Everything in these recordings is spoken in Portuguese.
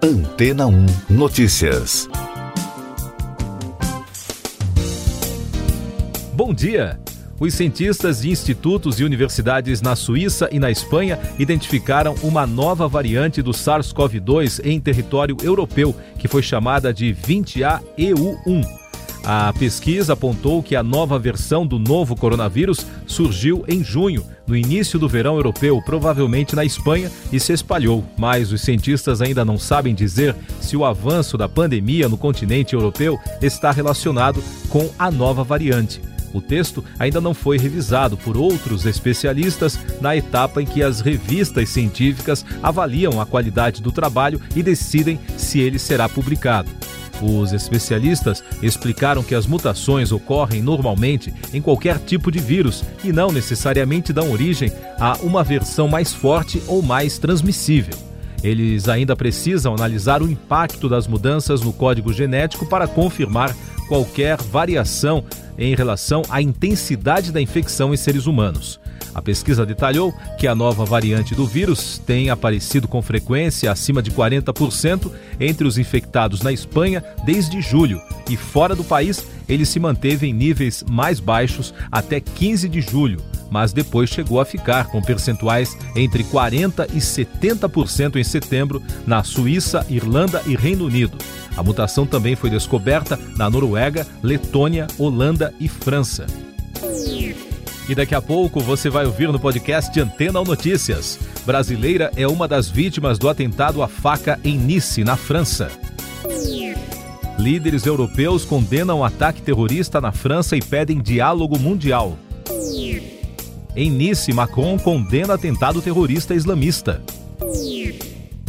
Antena 1 Notícias. Bom dia! Os cientistas de institutos e universidades na Suíça e na Espanha identificaram uma nova variante do SARS-CoV-2 em território europeu, que foi chamada de 20AEU1. A pesquisa apontou que a nova versão do novo coronavírus surgiu em junho, no início do verão europeu, provavelmente na Espanha, e se espalhou. Mas os cientistas ainda não sabem dizer se o avanço da pandemia no continente europeu está relacionado com a nova variante. O texto ainda não foi revisado por outros especialistas na etapa em que as revistas científicas avaliam a qualidade do trabalho e decidem se ele será publicado. Os especialistas explicaram que as mutações ocorrem normalmente em qualquer tipo de vírus e não necessariamente dão origem a uma versão mais forte ou mais transmissível. Eles ainda precisam analisar o impacto das mudanças no código genético para confirmar qualquer variação em relação à intensidade da infecção em seres humanos. A pesquisa detalhou que a nova variante do vírus tem aparecido com frequência acima de 40% entre os infectados na Espanha desde julho e fora do país ele se manteve em níveis mais baixos até 15 de julho, mas depois chegou a ficar com percentuais entre 40% e 70% em setembro na Suíça, Irlanda e Reino Unido. A mutação também foi descoberta na Noruega, Letônia, Holanda e França. E daqui a pouco você vai ouvir no podcast Antena ou Notícias. Brasileira é uma das vítimas do atentado à faca em Nice, na França. Líderes europeus condenam o ataque terrorista na França e pedem diálogo mundial. Em Nice, Macron condena atentado terrorista islamista.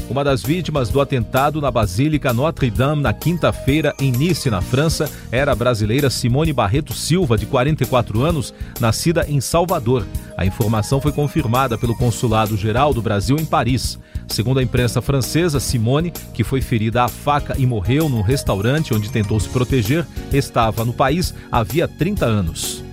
Uma das vítimas do atentado na Basílica Notre-Dame na quinta-feira em Nice, na França, era a brasileira Simone Barreto Silva, de 44 anos, nascida em Salvador. A informação foi confirmada pelo Consulado Geral do Brasil em Paris. Segundo a imprensa francesa, Simone, que foi ferida à faca e morreu num restaurante onde tentou se proteger, estava no país havia 30 anos.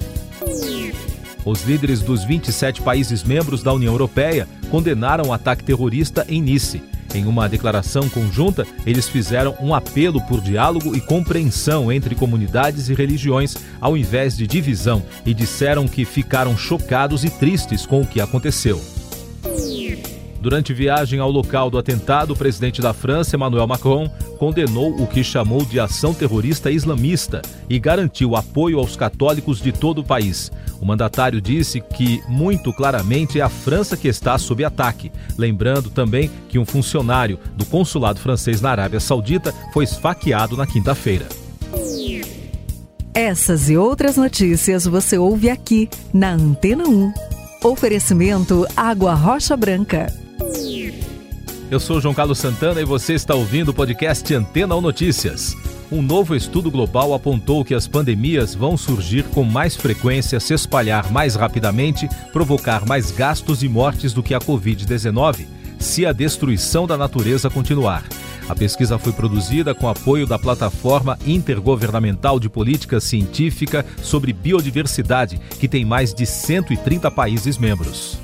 Os líderes dos 27 países membros da União Europeia condenaram o ataque terrorista em Nice. Em uma declaração conjunta, eles fizeram um apelo por diálogo e compreensão entre comunidades e religiões, ao invés de divisão, e disseram que ficaram chocados e tristes com o que aconteceu. Durante viagem ao local do atentado, o presidente da França, Emmanuel Macron, condenou o que chamou de ação terrorista islamista e garantiu apoio aos católicos de todo o país. O mandatário disse que, muito claramente, é a França que está sob ataque, lembrando também que um funcionário do consulado francês na Arábia Saudita foi esfaqueado na quinta-feira. Essas e outras notícias você ouve aqui na Antena 1. Oferecimento Água Rocha Branca. Eu sou João Carlos Santana e você está ouvindo o podcast Antena ou Notícias. Um novo estudo global apontou que as pandemias vão surgir com mais frequência, se espalhar mais rapidamente, provocar mais gastos e mortes do que a Covid-19, se a destruição da natureza continuar. A pesquisa foi produzida com apoio da Plataforma Intergovernamental de Política Científica sobre Biodiversidade, que tem mais de 130 países membros.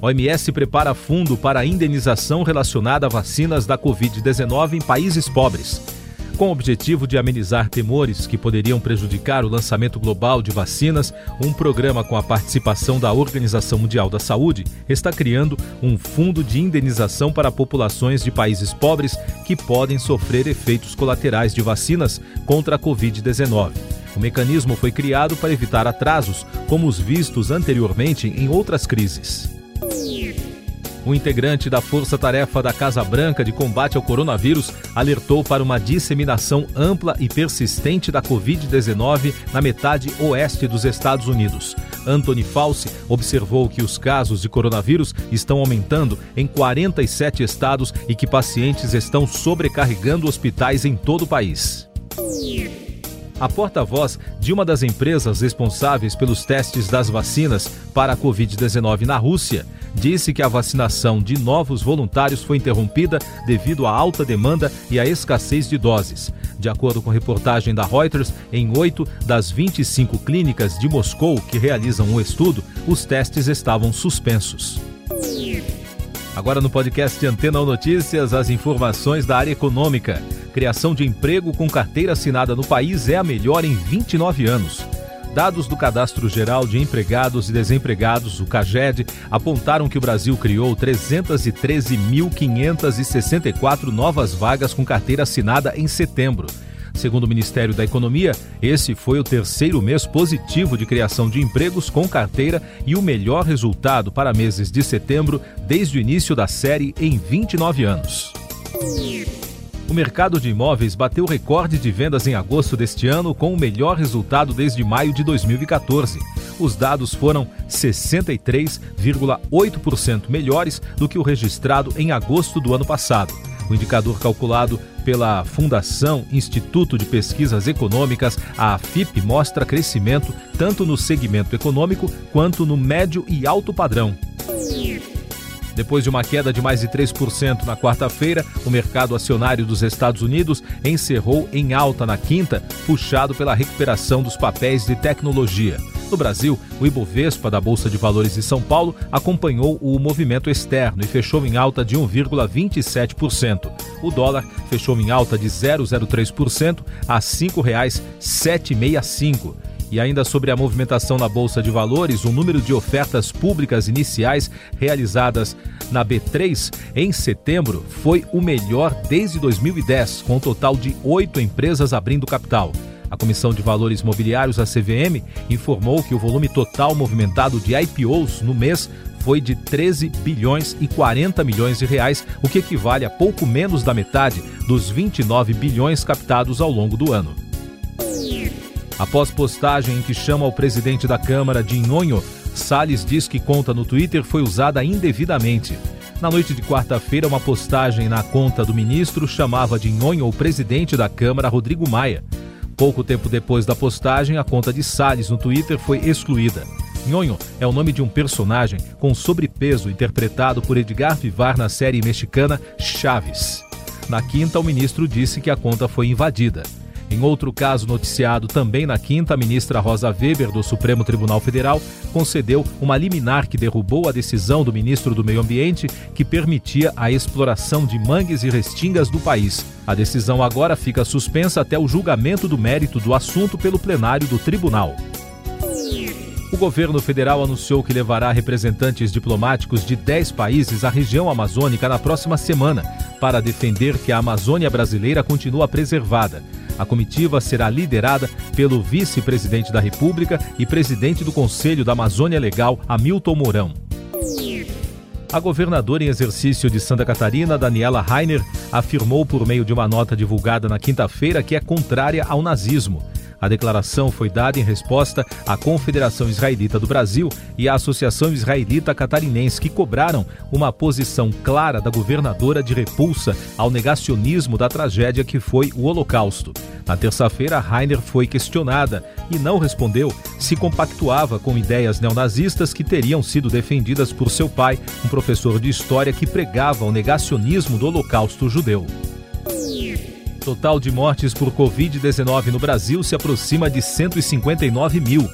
OMS prepara fundo para a indenização relacionada a vacinas da Covid-19 em países pobres. Com o objetivo de amenizar temores que poderiam prejudicar o lançamento global de vacinas, um programa com a participação da Organização Mundial da Saúde está criando um fundo de indenização para populações de países pobres que podem sofrer efeitos colaterais de vacinas contra a Covid-19. O mecanismo foi criado para evitar atrasos, como os vistos anteriormente em outras crises. Um integrante da Força Tarefa da Casa Branca de combate ao coronavírus alertou para uma disseminação ampla e persistente da Covid-19 na metade oeste dos Estados Unidos. Anthony Fauci observou que os casos de coronavírus estão aumentando em 47 estados e que pacientes estão sobrecarregando hospitais em todo o país. A porta-voz de uma das empresas responsáveis pelos testes das vacinas para a Covid-19 na Rússia disse que a vacinação de novos voluntários foi interrompida devido à alta demanda e à escassez de doses. De acordo com reportagem da Reuters, em oito das 25 clínicas de Moscou que realizam o estudo, os testes estavam suspensos. Agora no podcast Antena Notícias, as informações da área econômica. Criação de emprego com carteira assinada no país é a melhor em 29 anos. Dados do Cadastro Geral de Empregados e Desempregados, o CAGED, apontaram que o Brasil criou 313.564 novas vagas com carteira assinada em setembro. Segundo o Ministério da Economia, esse foi o terceiro mês positivo de criação de empregos com carteira e o melhor resultado para meses de setembro desde o início da série em 29 anos. O mercado de imóveis bateu recorde de vendas em agosto deste ano, com o melhor resultado desde maio de 2014. Os dados foram 63,8% melhores do que o registrado em agosto do ano passado. O indicador calculado pela Fundação Instituto de Pesquisas Econômicas, a AFIP, mostra crescimento tanto no segmento econômico quanto no médio e alto padrão. Depois de uma queda de mais de 3% na quarta-feira, o mercado acionário dos Estados Unidos encerrou em alta na quinta, puxado pela recuperação dos papéis de tecnologia. No Brasil, o Ibovespa da Bolsa de Valores de São Paulo acompanhou o movimento externo e fechou em alta de 1,27%. O dólar fechou em alta de 0,03% a R$ 5,765. E ainda sobre a movimentação na Bolsa de Valores, o número de ofertas públicas iniciais realizadas na B3 em setembro foi o melhor desde 2010, com um total de oito empresas abrindo capital. A Comissão de Valores Mobiliários, a CVM, informou que o volume total movimentado de IPOs no mês foi de 13 bilhões e 40 milhões de reais, o que equivale a pouco menos da metade dos 29 bilhões captados ao longo do ano. Após postagem em que chama o presidente da Câmara de Nhonho, Salles diz que conta no Twitter foi usada indevidamente. Na noite de quarta-feira, uma postagem na conta do ministro chamava de Nhonho o presidente da Câmara, Rodrigo Maia. Pouco tempo depois da postagem, a conta de Salles no Twitter foi excluída. Nhonho é o nome de um personagem com sobrepeso interpretado por Edgar Vivar na série mexicana Chaves. Na quinta, o ministro disse que a conta foi invadida. Em outro caso noticiado também na quinta, a ministra Rosa Weber, do Supremo Tribunal Federal, concedeu uma liminar que derrubou a decisão do ministro do Meio Ambiente que permitia a exploração de mangues e restingas do país. A decisão agora fica suspensa até o julgamento do mérito do assunto pelo plenário do tribunal. O governo federal anunciou que levará representantes diplomáticos de 10 países à região amazônica na próxima semana para defender que a Amazônia brasileira continua preservada. A comitiva será liderada pelo vice-presidente da República e presidente do Conselho da Amazônia Legal, Hamilton Mourão. A governadora em exercício de Santa Catarina, Daniela Rainer, afirmou por meio de uma nota divulgada na quinta-feira que é contrária ao nazismo. A declaração foi dada em resposta à Confederação Israelita do Brasil e à Associação Israelita Catarinense, que cobraram uma posição clara da governadora de repulsa ao negacionismo da tragédia que foi o Holocausto. Na terça-feira, Rainer foi questionada e não respondeu se compactuava com ideias neonazistas que teriam sido defendidas por seu pai, um professor de história que pregava o negacionismo do Holocausto judeu. Total de mortes por Covid-19 no Brasil se aproxima de 159 mil.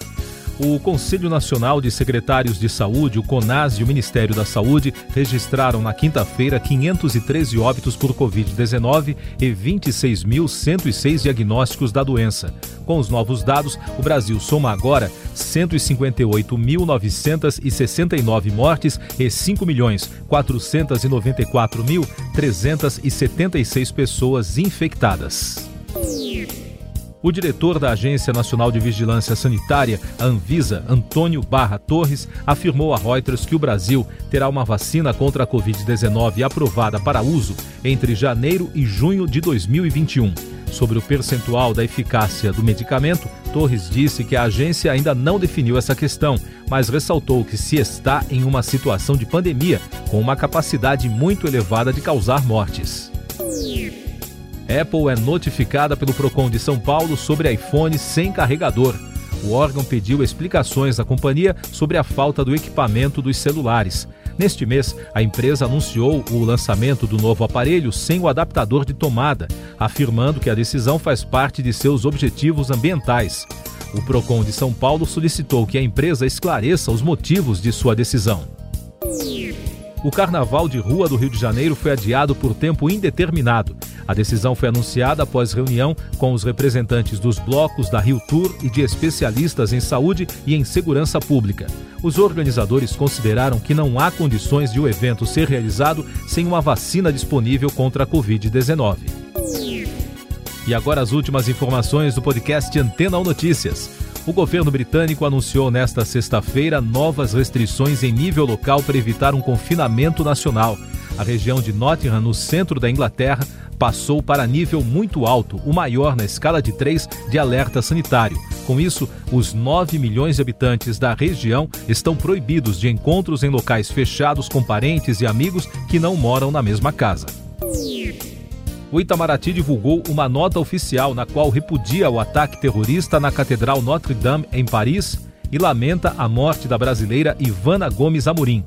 O Conselho Nacional de Secretários de Saúde, o CONAS e o Ministério da Saúde registraram na quinta-feira 513 óbitos por Covid-19 e 26.106 diagnósticos da doença. Com os novos dados, o Brasil soma agora 158.969 mortes e 5.494.376 pessoas infectadas. O diretor da Agência Nacional de Vigilância Sanitária, a Anvisa, Antônio Barra Torres, afirmou a Reuters que o Brasil terá uma vacina contra a Covid-19 aprovada para uso entre janeiro e junho de 2021. Sobre o percentual da eficácia do medicamento, Torres disse que a agência ainda não definiu essa questão, mas ressaltou que se está em uma situação de pandemia com uma capacidade muito elevada de causar mortes. Apple é notificada pelo Procon de São Paulo sobre iPhone sem carregador. O órgão pediu explicações à companhia sobre a falta do equipamento dos celulares. Neste mês, a empresa anunciou o lançamento do novo aparelho sem o adaptador de tomada, afirmando que a decisão faz parte de seus objetivos ambientais. O Procon de São Paulo solicitou que a empresa esclareça os motivos de sua decisão. o Carnaval de Rua do Rio de Janeiro foi adiado por tempo indeterminado. A decisão foi anunciada após reunião com os representantes dos blocos da Rio Tour e de especialistas em saúde e em segurança pública. Os organizadores consideraram que não há condições de o evento ser realizado sem uma vacina disponível contra a Covid-19. E agora as últimas informações do podcast Antena 1 Notícias. O governo britânico anunciou nesta sexta-feira novas restrições em nível local para evitar um confinamento nacional. A região de Nottingham, no centro da Inglaterra, passou para nível muito alto, o maior na escala de 3 de alerta sanitário. Com isso, os 9 milhões de habitantes da região estão proibidos de encontros em locais fechados com parentes e amigos que não moram na mesma casa o Itamaraty divulgou uma nota oficial na qual repudia o ataque terrorista na Catedral Notre-Dame, em Paris, e lamenta a morte da brasileira Ivana Gomes Amorim.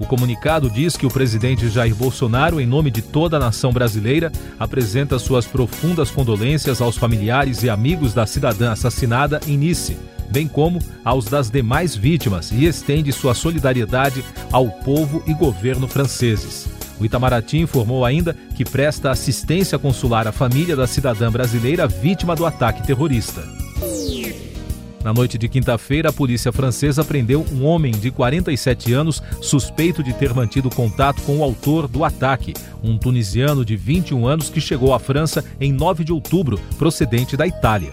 O comunicado diz que o presidente Jair Bolsonaro, em nome de toda a nação brasileira, apresenta suas profundas condolências aos familiares e amigos da cidadã assassinada em Nice, bem como aos das demais vítimas, e estende sua solidariedade ao povo e governo franceses. O Itamaraty informou ainda que presta assistência consular à família da cidadã brasileira vítima do ataque terrorista. Na noite de quinta-feira, a polícia francesa prendeu um homem de 47 anos suspeito de ter mantido contato com o autor do ataque, um tunisiano de 21 anos que chegou à França em 9 de outubro, procedente da Itália.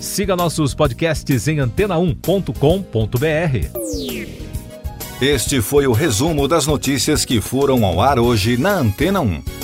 Siga nossos podcasts em antena1.com.br. Este foi o resumo das notícias que foram ao ar hoje na Antena 1.